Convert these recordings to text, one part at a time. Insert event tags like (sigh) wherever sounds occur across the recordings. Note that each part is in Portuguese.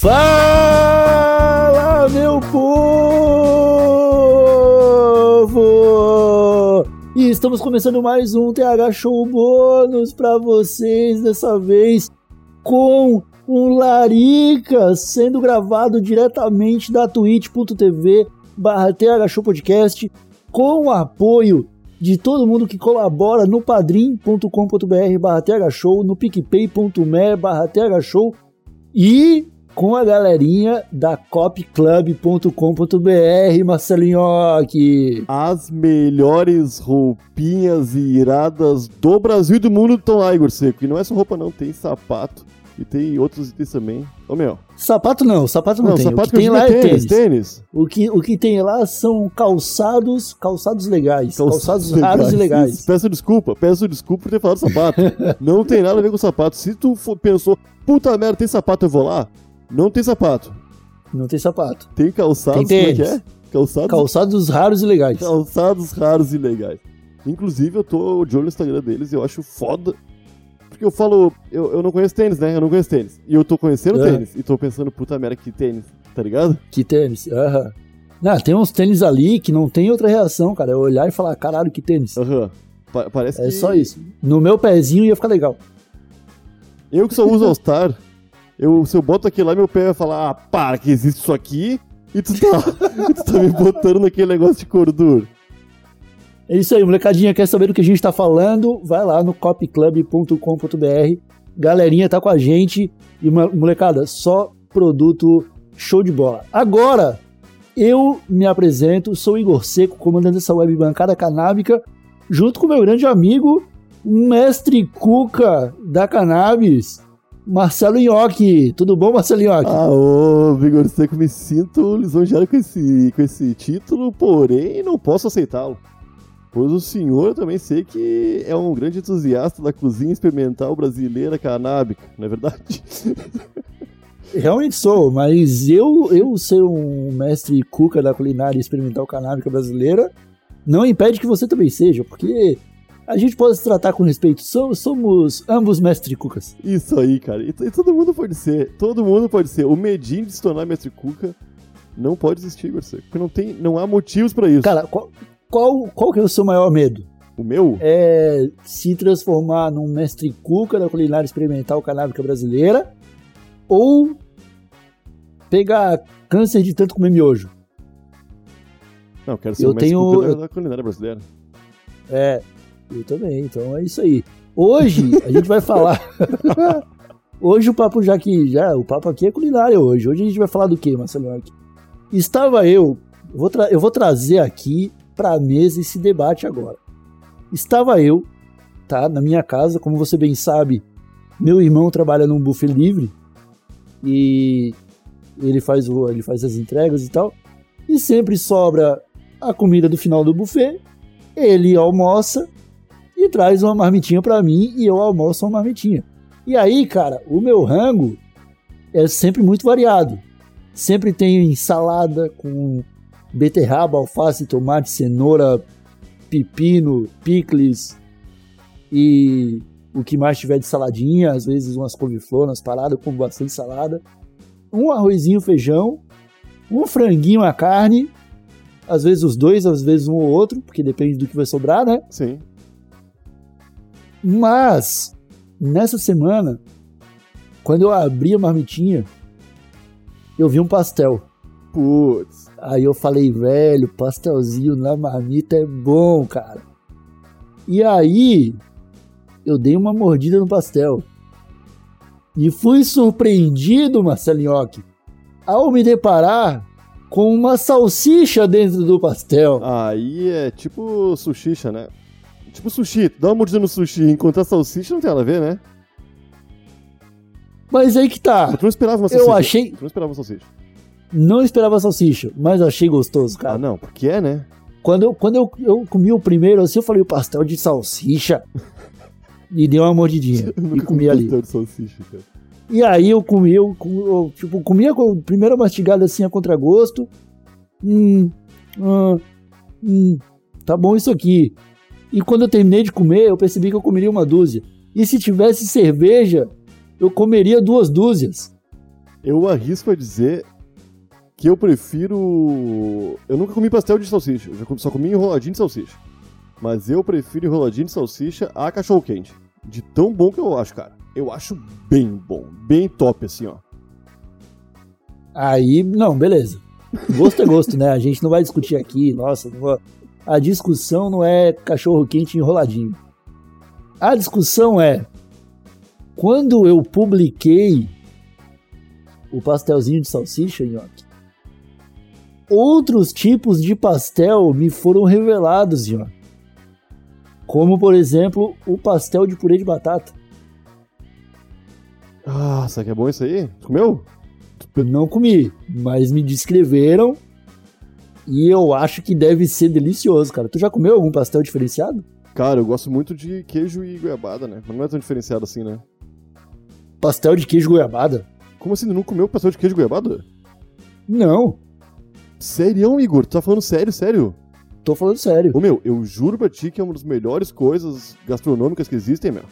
Fala, meu povo! E estamos começando mais um TH Show bônus para vocês, dessa vez com um Larica sendo gravado diretamente da twitch.tv barra TH Show Podcast com o apoio de todo mundo que colabora no padrim.com.br barra thshow, no picpay.me barra thshow e com a galerinha da copclub.com.br, Marcelinho aqui. As melhores roupinhas iradas do Brasil e do mundo estão lá, Igor Seco. E não é só roupa não, tem sapato e tem outros itens também. Ô meu. Sapato não, sapato não, não tem. Sapato o que, tem lá é tênis, tênis. O que, o que tem lá são calçados, calçados legais. Calçados, calçados legais. raros e legais. Peço desculpa, peço desculpa por ter falado sapato. (laughs) não tem nada a ver com sapato. Se tu for, pensou, puta merda, tem sapato, eu vou lá. Não tem sapato. Não tem sapato. Tem calçados, tem tênis. como é que é? Calçados, calçados raros e legais. Calçados raros e legais. Inclusive, eu tô de olho no Instagram deles e eu acho foda porque eu falo, eu, eu não conheço tênis, né? Eu não conheço tênis. E eu tô conhecendo é. tênis. E tô pensando, puta merda, que tênis, tá ligado? Que tênis, aham. Uhum. Não, tem uns tênis ali que não tem outra reação, cara. É olhar e falar, caralho, que tênis. Aham. Uhum. Pa parece é que... só isso. No meu pezinho ia ficar legal. Eu que só uso All-Star, eu, se eu boto aqui lá, meu pé vai falar, ah, para que existe isso aqui, e tu tá, (laughs) tu tá me botando naquele negócio de cordura. É isso aí, molecadinha. Quer saber do que a gente tá falando? Vai lá no copclub.com.br. Galerinha tá com a gente. E, molecada, só produto show de bola. Agora, eu me apresento, sou Igor Seco, comandante dessa web bancada canábica, junto com meu grande amigo, mestre Cuca da Cannabis, Marcelo Nhoque. Tudo bom, Marcelo Nhoque? Ah, ô, Vigor Seco, me sinto lisonjeado com esse, com esse título, porém não posso aceitá-lo. Pois o senhor também sei que é um grande entusiasta da cozinha experimental brasileira canábica, não é verdade? (laughs) Realmente sou, mas eu, eu ser um mestre cuca da culinária experimental canábica brasileira não impede que você também seja, porque a gente pode se tratar com respeito. Somos, somos ambos mestre cucas. Isso aí, cara. E, e, todo mundo pode ser. Todo mundo pode ser. O medinho de se tornar mestre cuca não pode existir, Garcia. Porque não, tem, não há motivos para isso. Cara, qual, qual, qual que é o seu maior medo? O meu? É se transformar num mestre cuca da culinária experimental canábica brasileira ou pegar câncer de tanto comer miojo. Não, eu quero ser eu um mestre tenho, cuca da culinária brasileira. É, eu também, então é isso aí. Hoje a gente vai falar. (laughs) hoje o papo já que já o papo aqui é culinária hoje. Hoje a gente vai falar do que, Marcelo? Estava eu, eu vou, eu vou trazer aqui para a mesa esse debate agora. Estava eu, tá, na minha casa, como você bem sabe, meu irmão trabalha num buffet livre e ele faz o, ele faz as entregas e tal, e sempre sobra a comida do final do buffet, ele almoça e traz uma marmitinha para mim e eu almoço uma marmitinha. E aí, cara, o meu rango é sempre muito variado. Sempre tem ensalada com beterraba, alface, tomate, cenoura, pepino, picles e o que mais tiver de saladinha, às vezes umas couve-flor nas paradas com bastante salada, um arrozinho, feijão, um franguinho a carne, às vezes os dois, às vezes um ou outro, porque depende do que vai sobrar, né? Sim. Mas nessa semana, quando eu abri a marmitinha, eu vi um pastel. Putz. Aí eu falei, velho, pastelzinho na marmita é bom, cara. E aí eu dei uma mordida no pastel. E fui surpreendido, Marcelinhoque, ao me deparar com uma salsicha dentro do pastel. Aí é tipo sushicha, né? Tipo sushi, dá uma mordida no sushi e encontrar salsicha não tem nada a ver, né? Mas aí que tá. Tu não esperava uma salsicha. Eu achei. Tu não esperava uma salsicha. Não esperava salsicha, mas achei gostoso, cara. Ah, não, porque é, né? Quando eu, quando eu, eu comi o primeiro, assim, eu falei, o pastel de salsicha. e dei uma mordidinha. (laughs) e comi ali. Pastel de salsicha, cara. E aí eu comi, eu, eu tipo, comia com a primeira mastigada assim a contragosto. Hum, hum, hum, tá bom isso aqui. E quando eu terminei de comer, eu percebi que eu comeria uma dúzia. E se tivesse cerveja, eu comeria duas dúzias. Eu arrisco a dizer que eu prefiro. Eu nunca comi pastel de salsicha, eu só comi enroladinho de salsicha. Mas eu prefiro enroladinho de salsicha a cachorro quente. De tão bom que eu acho, cara. Eu acho bem bom, bem top assim, ó. Aí, não, beleza. Gosto é gosto, né? A gente não vai discutir aqui, nossa, vou... a discussão não é cachorro quente enroladinho. A discussão é quando eu publiquei o pastelzinho de salsicha, Nhoque, outros tipos de pastel me foram revelados, Nhoque. Como, por exemplo, o pastel de purê de batata. Ah, sabe que é bom isso aí? Comeu? Não comi, mas me descreveram e eu acho que deve ser delicioso, cara. Tu já comeu algum pastel diferenciado? Cara, eu gosto muito de queijo e goiabada, né? Mas não é tão diferenciado assim, né? Pastel de queijo e goiabada? Como assim? Não comeu pastel de queijo e goiabada? Não. Sério, Igor? Tu tá falando sério, sério? Tô falando sério. Ô, meu, eu juro pra ti que é uma das melhores coisas gastronômicas que existem, meu.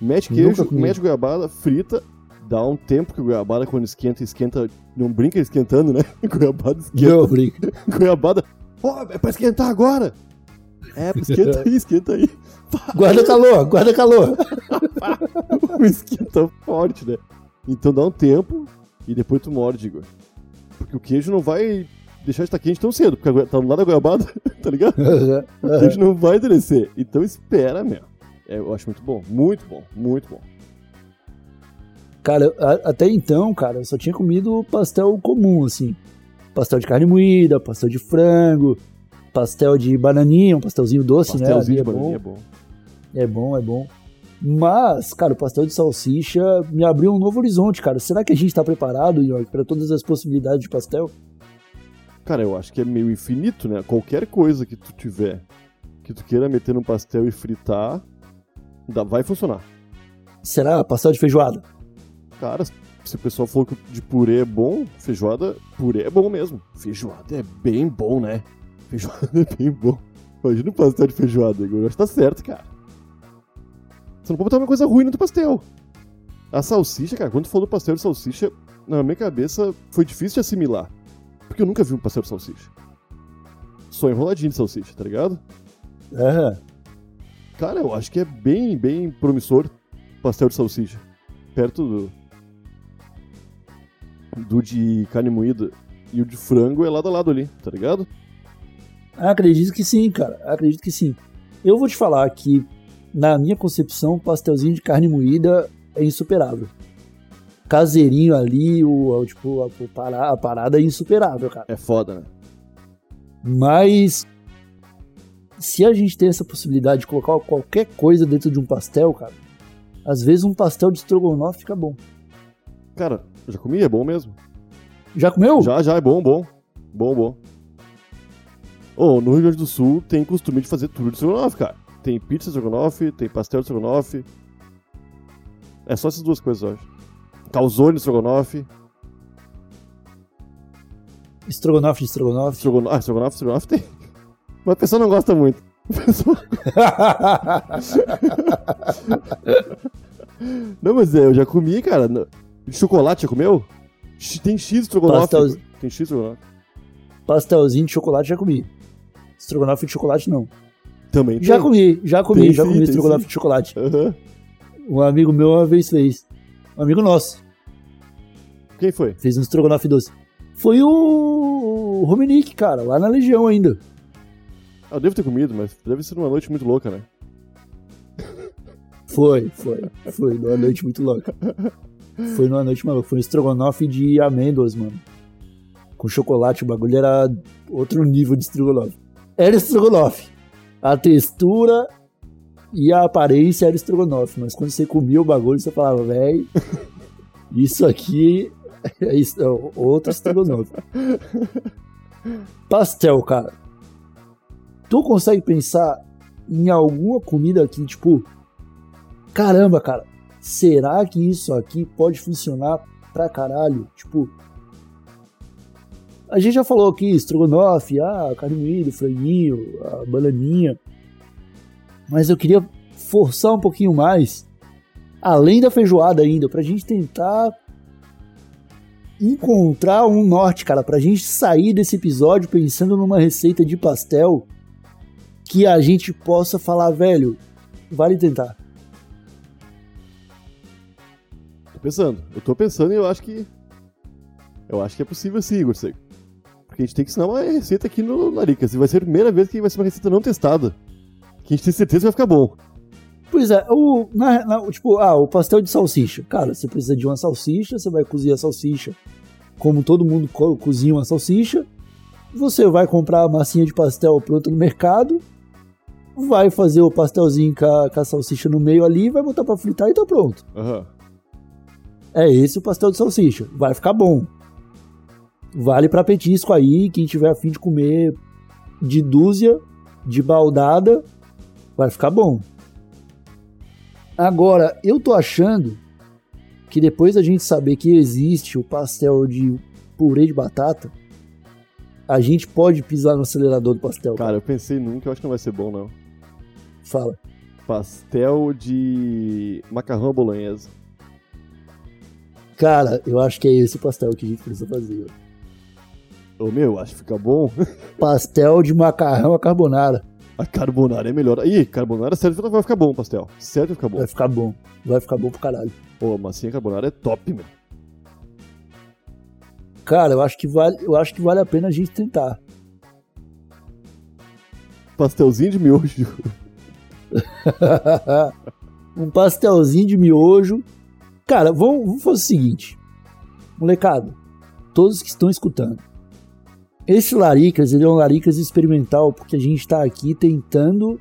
Mete queijo, mete goiabada, frita, dá um tempo que o goiabada, quando esquenta, esquenta. Não brinca esquentando, né? (laughs) goiabada esquenta. Não brinca. (laughs) goiabada. Ó, oh, é pra esquentar agora! É, esquenta aí, esquenta aí. (laughs) Guarda calor, guarda calor. o esquenta forte, né? Então dá um tempo e depois tu morde, Igor. Porque o queijo não vai deixar de estar quente tão cedo, porque tá do lado da goiabada, tá ligado? O queijo não vai endurecer. Então espera mesmo. É, eu acho muito bom, muito bom, muito bom. Cara, até então, cara, eu só tinha comido pastel comum, assim. Pastel de carne moída, pastel de frango, pastel de bananinha, um pastelzinho doce, Pastelzinho né? de bananinha é bom. É bom, é bom. Mas, cara, o pastel de salsicha me abriu um novo horizonte, cara. Será que a gente tá preparado, York, para todas as possibilidades de pastel? Cara, eu acho que é meio infinito, né? Qualquer coisa que tu tiver, que tu queira meter no pastel e fritar, vai funcionar. Será pastel de feijoada? Cara, se o pessoal falou que de purê é bom, feijoada, purê é bom mesmo. Feijoada é bem bom, né? Feijoada é bem bom. Imagina um pastel de feijoada, Igor. Eu acho que tá certo, cara. Você não pode botar uma coisa ruim no teu pastel. A salsicha, cara, quando tu falou do pastel de salsicha, na minha cabeça foi difícil de assimilar. Porque eu nunca vi um pastel de salsicha. Só enroladinho de salsicha, tá ligado? É. Cara, eu acho que é bem, bem promissor pastel de salsicha. Perto do. Do de carne moída. E o de frango é lado a lado ali, tá ligado? Acredito que sim, cara. Acredito que sim. Eu vou te falar que, na minha concepção, o pastelzinho de carne moída é insuperável. Caseirinho ali, o, o tipo, a, a parada é insuperável, cara. É foda, né? Mas se a gente tem essa possibilidade de colocar qualquer coisa dentro de um pastel, cara, às vezes um pastel de estrogonofe fica bom. Cara, já comi, é bom mesmo. Já comeu? Já, já, é bom, bom. Bom, bom. Oh, no Rio Grande do Sul tem costume de fazer tudo de estrogonofe, cara. Tem pizza de estrogonofe, tem pastel de estrogonofe. É só essas duas coisas, eu acho. Calzone de estrogonofe. Estrogonofe de estrogonofe? Estrogonofe, ah, estrogonofe, estrogonofe tem. (laughs) Mas a pessoa não gosta muito. Pessoa... (laughs) não, mas é, eu já comi, cara. Chocolate, já comeu? Tem X estrogonofe. Pastel... Tem X estrogonofe. Pastelzinho de chocolate já comi. Estrogonofe de chocolate, não. Também Já tem. comi, já comi, tem, já sim, comi estrogonofe sim. de chocolate. Uhum. Um amigo meu uma vez fez. Um amigo nosso. Quem foi? Fez um estrogonofe doce. Foi o Rominique, cara, lá na Legião ainda. Ah, eu devo ter comido, mas deve ser uma noite muito louca, né? Foi, foi. Foi numa noite muito louca. Foi numa noite maluca. Foi um estrogonofe de amêndoas, mano. Com chocolate, o bagulho era outro nível de estrogonofe era estrogonofe. A textura e a aparência era estrogonofe, mas quando você comia o bagulho, você falava, velho, (laughs) isso aqui é, isso, é outro estrogonofe. Pastel, cara. Tu consegue pensar em alguma comida aqui, tipo, caramba, cara, será que isso aqui pode funcionar pra caralho? Tipo, a gente já falou aqui, estrogonofe, ah, carne moída, franguinho, a bananinha. Mas eu queria forçar um pouquinho mais, além da feijoada ainda, pra gente tentar encontrar um norte, cara, pra gente sair desse episódio pensando numa receita de pastel que a gente possa falar, velho, vale tentar. Tô pensando. Eu tô pensando e eu acho que. Eu acho que é possível sim, Igor Seco. Porque a gente tem que ensinar uma receita aqui no Laricas. E vai ser a primeira vez que vai ser uma receita não testada. Que a gente tem certeza que vai ficar bom. Pois é, o, na, na- tipo, ah, o pastel de salsicha. Cara, você precisa de uma salsicha, você vai cozinhar a salsicha como todo mundo co- cozinha uma salsicha. Você vai comprar a massinha de pastel pronta no mercado, vai fazer o pastelzinho com a, com a salsicha no meio ali, vai botar pra fritar e tá pronto. Aham. É esse o pastel de salsicha. Vai ficar bom. Vale pra petisco aí, quem tiver afim de comer de dúzia, de baldada, vai ficar bom. Agora, eu tô achando que depois da gente saber que existe o pastel de purê de batata, a gente pode pisar no acelerador do pastel. Cara, eu pensei que eu acho que não vai ser bom, não. Fala. Pastel de macarrão à bolonhesa. Cara, eu acho que é esse o pastel que a gente precisa fazer. Ô meu, acho que fica bom. (laughs) Pastel de macarrão à carbonara. A carbonara é melhor. Ih, carbonara certo vai ficar bom, pastel. Certo vai ficar bom. Vai ficar bom. Vai ficar bom pro caralho. Pô, a massinha carbonara é top, meu. Cara, eu acho que vale, eu acho que vale a pena a gente tentar. Pastelzinho de miojo. (laughs) (laughs) um pastelzinho de miojo. Cara, vamos, vamos fazer o seguinte. Molecada, todos que estão escutando. Esse Laricas, ele é um Laricas experimental, porque a gente está aqui tentando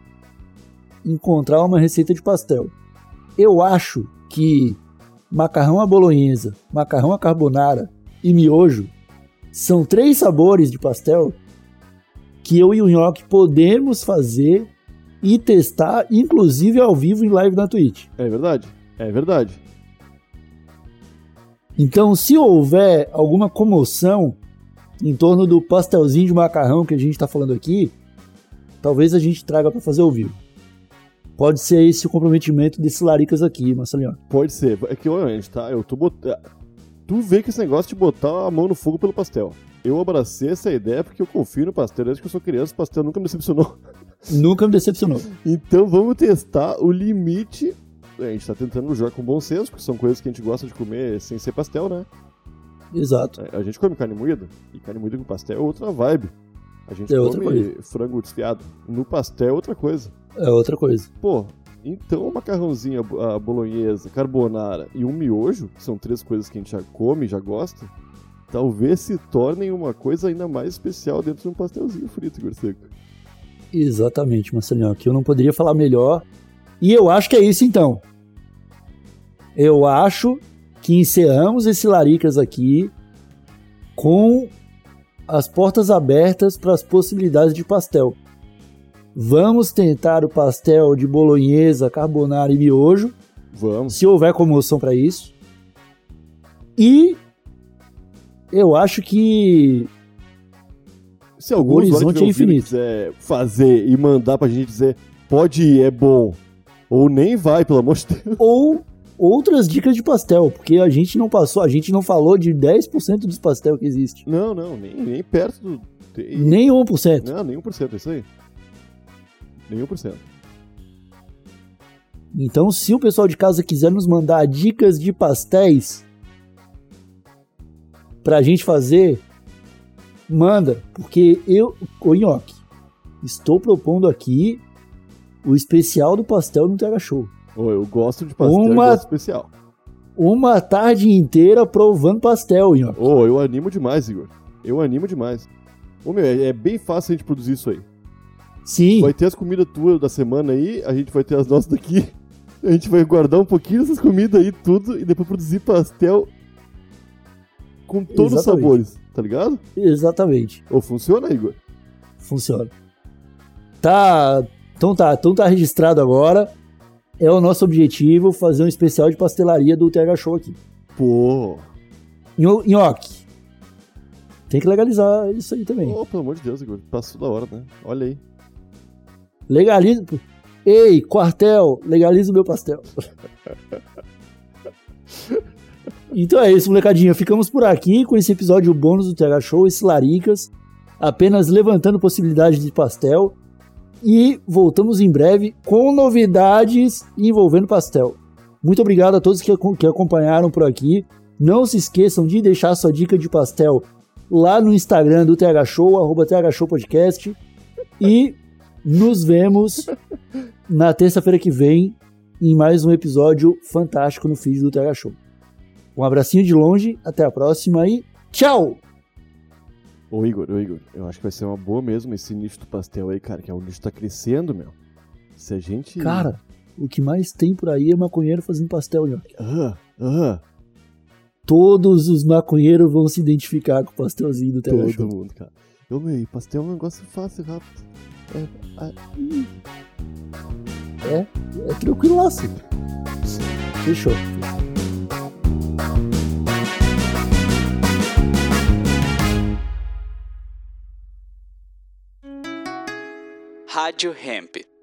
encontrar uma receita de pastel. Eu acho que macarrão à bolonhesa, macarrão à carbonara e miojo são três sabores de pastel que eu e o Nhoque podemos fazer e testar, inclusive ao vivo em live na Twitch. É verdade. É verdade. Então, se houver alguma comoção em torno do pastelzinho de macarrão que a gente está falando aqui, talvez a gente traga para fazer ao vivo. Pode ser esse o comprometimento desses laricas aqui, Marcelinho. Pode ser. É que, olha, gente, tá? Eu tô botando. Tu vê que esse negócio de botar a mão no fogo pelo pastel. Eu abracei essa ideia porque eu confio no pastel. Desde que eu sou criança, o pastel nunca me decepcionou. Nunca me decepcionou. Então vamos testar o limite. A gente tá tentando jogar com bom senso, porque são coisas que a gente gosta de comer sem ser pastel, né? Exato. A gente come carne moída, e carne moída com pastel é outra vibe. A gente É come frango desfiado. No pastel é outra coisa. É outra coisa. Pô, então o macarrãozinho, a a bolonhesa, carbonara e um miojo, que são três coisas que a gente já come, já gosta, talvez se tornem uma coisa ainda mais especial dentro de um pastelzinho frito, Igor Seco. Exatamente, Marcelinho. Que eu não poderia falar melhor. E eu acho que é isso então. Eu acho que encerramos esse Laricas aqui com as portas abertas para as possibilidades de pastel. Vamos tentar o pastel de bolonhesa, carbonara e miojo, Vamos. se houver comoção para isso. E eu acho que Se algum O horizonte é infinito. quiser fazer e mandar pra gente dizer pode ir, é bom, ou nem vai, pelo amor de Deus. ou outras dicas de pastel, porque a gente não passou, a gente não falou de 10% dos pastel que existe. Não, não, nem, nem perto do. Nem 1%. Não, por cento, é isso aí. Nenhum por cento. Então, se o pessoal de casa quiser nos mandar dicas de pastéis pra gente fazer, manda, porque eu, o Nhoque, estou propondo aqui o especial do pastel no TH Show. Ô, eu gosto de pastel Uma- especial. Uma tarde inteira provando pastel, Nhoque. Ô, eu animo demais, Igor. Eu animo demais. Ô, meu, é, é bem fácil a gente produzir isso aí. Sim, Vai ter as comidas tuas da semana aí, a gente vai ter as nossas daqui. (laughs) A gente vai guardar um pouquinho dessas comidas aí, tudo, e depois produzir pastel com todos os Exatamente. sabores, tá ligado? exatamente. Ou funciona, Igor? Funciona. Tá. Então tá, então tá registrado agora. É o nosso objetivo fazer um especial de pastelaria do TH Show aqui. Pô. Nho- Nhoque. Tem que legalizar isso aí também. Ô, pelo amor de Deus, Igor. Passou da hora, né? Olha aí. Legaliza. Ei, quartel, legaliza o meu pastel. (laughs) Então é isso, molecadinha. Ficamos por aqui com esse episódio bônus do TH Show, esse Laricas, apenas levantando possibilidade de pastel. E voltamos em breve com novidades envolvendo pastel. Muito obrigado a todos que, que acompanharam por aqui. Não se esqueçam de deixar sua dica de pastel lá no Instagram do TH Show, arroba TH Show Podcast. E nos vemos (laughs) na terça-feira que vem em mais um episódio fantástico no feed do TH Show. Um abracinho de longe, até a próxima e tchau! Ô Igor, ô Igor, eu acho que vai ser uma boa mesmo esse nicho do pastel aí, cara, que é um nicho que tá crescendo, meu. Se a gente. Cara, o que mais tem por aí é maconheiro fazendo pastel, Nhoque. Aham, aham. Todos os maconheiros vão se identificar com o pastelzinho do Todo Show. mundo, cara. Eu, meu, pastel é um negócio fácil, rápido. É, ih, É tranquilaço. Fechou. Rádio Hemp.